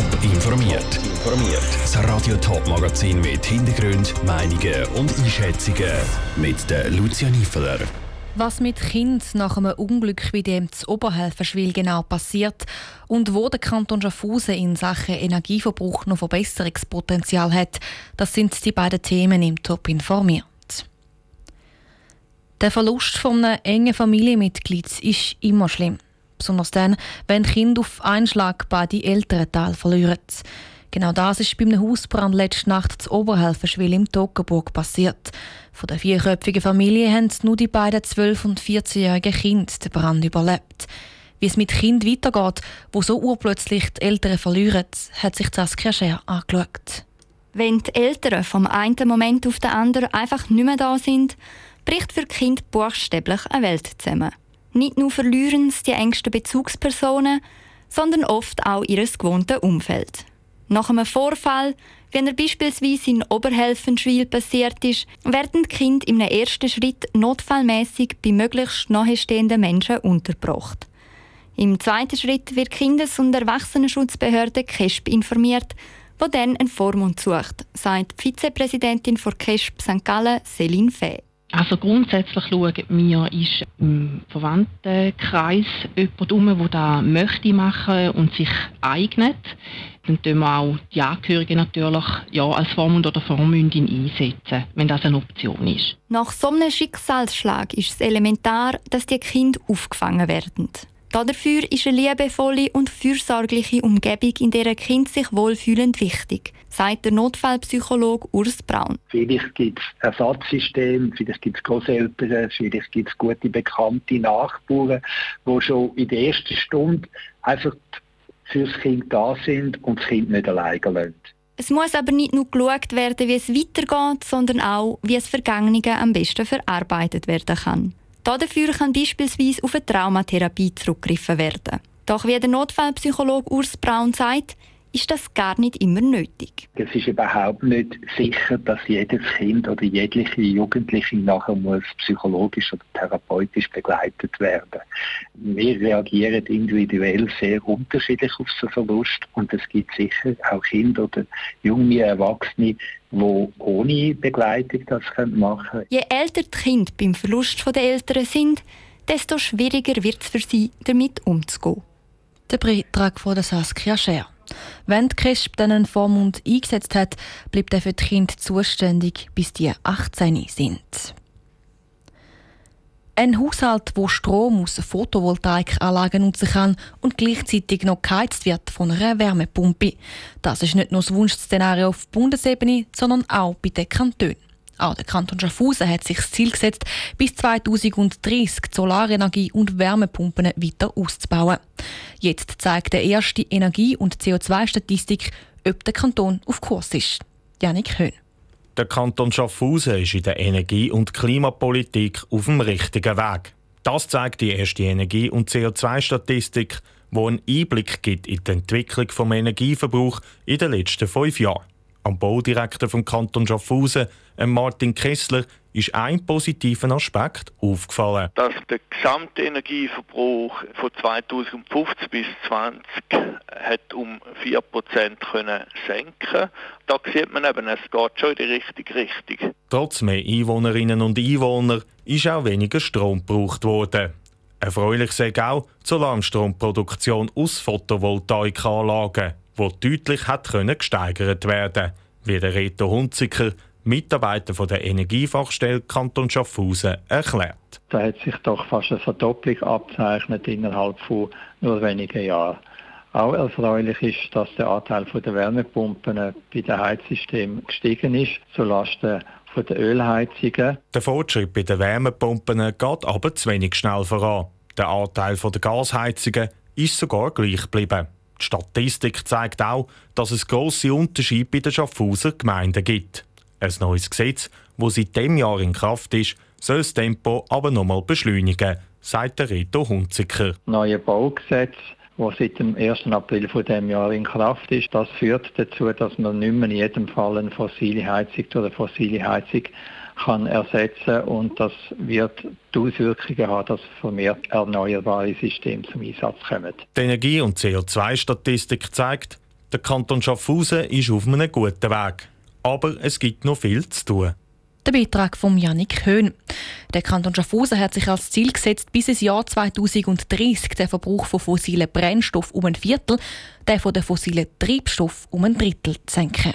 Top informiert. Informiert. Das Radio Top Magazin mit Hintergrund, Meinungen und Einschätzungen mit der Lucia Niefeler. Was mit Kind nach einem Unglück wie dem zu Oberhelferschwil genau passiert und wo der Kanton Schaffhausen in Sachen Energieverbrauch noch Verbesserungspotenzial hat, das sind die beiden Themen im Top informiert. Der Verlust von einem engen Familienmitglied ist immer schlimm. Besonders dann, wenn Kinder auf einen Schlag beide Elternteile verlieren. Genau das ist bei einem Hausbrand letzte Nacht zu Oberhelferschwil im Toggenburg passiert. Von der vierköpfigen Familie haben nur die beiden 12- und 14-jährigen Kinder den Brand überlebt. Wie es mit Kind weitergeht, wo so urplötzlich die Eltern verlieren, hat sich Saskia Scher angeschaut. Wenn die Eltern vom einen Moment auf den anderen einfach nicht mehr da sind, bricht für Kind buchstäblich eine Welt zusammen. Nicht nur verlieren sie die engsten Bezugspersonen, sondern oft auch ihr gewohntes Umfeld. Nach einem Vorfall, wie er beispielsweise in Oberhelfenschwil passiert ist, werden die Kinder im ersten Schritt notfallmäßig bei möglichst nahestehenden Menschen untergebracht. Im zweiten Schritt wird Kindes- und Erwachsenenschutzbehörde KESP informiert, wo dann einen Vormund sucht, sagt die Vizepräsidentin von KESP St. Gallen, Céline Fay. Also grundsätzlich schauen wir, ist im Verwandtenkreis jemand um, der das möchte machen und sich eignet. Dann tun wir auch die Angehörigen natürlich ja, als Vormund oder Vormündin einsetzen, wenn das eine Option ist. Nach so einem Schicksalsschlag ist es elementar, dass die Kinder aufgefangen werden. Dafür ist eine liebevolle und fürsorgliche Umgebung, in der ein Kind sich wohlfühlend wichtig, sagt der Notfallpsychologe Urs Braun. Vielleicht gibt es Ersatzsysteme, vielleicht gibt es Großeltern, vielleicht gibt es gute bekannte Nachbarn, die schon in der ersten Stunde einfach fürs Kind da sind und das Kind nicht alleine lassen. Es muss aber nicht nur geschaut werden, wie es weitergeht, sondern auch, wie es Vergangene am besten verarbeitet werden kann. Dafür kann beispielsweise auf eine Traumatherapie zurückgegriffen werden. Doch wie der Notfallpsychologe Urs Braun sagt, ist das gar nicht immer nötig. Es ist überhaupt nicht sicher, dass jedes Kind oder jegliche Jugendliche nachher muss psychologisch oder therapeutisch begleitet werden. Wir reagieren individuell sehr unterschiedlich auf so Verlust und es gibt sicher auch Kinder oder junge Erwachsene, die ohne Begleitung das machen können. Je älter die Kinder beim Verlust der Eltern sind, desto schwieriger wird es für sie, damit umzugehen. Der Beitrag von Saskia Scher. Wenn die KESP dann einen Vormund eingesetzt hat, bleibt er für die Kinder zuständig, bis die 18 sind. Ein Haushalt, wo Strom aus Photovoltaikanlagen nutzen kann und gleichzeitig noch geheizt wird von einer Wärmepumpe. Das ist nicht nur das Wunschszenario auf Bundesebene, sondern auch bei den Kantonen. Auch der Kanton Schaffhausen hat sich das Ziel gesetzt, bis 2030 Solarenergie und Wärmepumpen weiter auszubauen. Jetzt zeigt der erste Energie- und CO2-Statistik, ob der Kanton auf Kurs ist. Janik Höhn. Der Kanton Schaffhausen ist in der Energie- und Klimapolitik auf dem richtigen Weg. Das zeigt die erste Energie- und CO2-Statistik, die einen Einblick gibt in die Entwicklung des Energieverbrauchs in den letzten fünf Jahren. Am Baudirektor vom Kanton Schaffhausen, Martin Kessler, ist ein positiver Aspekt aufgefallen. Dass der gesamte Energieverbrauch von 2015 bis 2020 hat um 4% können senken Da sieht man eben, es geht schon in die richtige Richtung. Trotz mehr Einwohnerinnen und Einwohner ist auch weniger Strom gebraucht worden. Erfreulich sei auch die Solarmstromproduktion aus Photovoltaikanlagen die deutlich hat können gesteigert werden wie der Reto Hunziker, Mitarbeiter von der Energiefachstelle Kanton Schaffhausen, erklärt. Da hat sich doch fast eine Verdopplung abzeichnet innerhalb von nur wenigen Jahren. Auch erfreulich ist, dass der Anteil der Wärmepumpen bei den Heizsystemen gestiegen ist, zulasten von der Ölheizungen. Der Fortschritt bei den Wärmepumpen geht aber zu wenig schnell voran. Der Anteil der Gasheizungen ist sogar gleich geblieben. Die Statistik zeigt auch, dass es grosse Unterschiede bei den Schaffhauser Gemeinden gibt. Ein neues Gesetz, das seit dem Jahr in Kraft ist, soll das Tempo aber nochmal beschleunigen, sagt der Reto Hunziker. Neue Baugesetz, das seit dem 1. April von dem Jahr in Kraft ist, das führt dazu, dass man nicht mehr in jedem Fall eine fossile Heizung oder fossile Heizung kann ersetzen und das wird die Auswirkungen haben, dass vermehrt erneuerbare Systeme zum Einsatz kommen. Die Energie- und CO2-Statistik zeigt, Der Kanton Schaffhausen ist auf einem guten Weg. Aber es gibt noch viel zu tun. Der Beitrag von Janik Höhn. Der Kanton Schaffhausen hat sich als Ziel gesetzt, bis ins Jahr 2030 den Verbrauch von fossilen Brennstoffen um ein Viertel, den von den fossilen Treibstoffen um ein Drittel zu senken.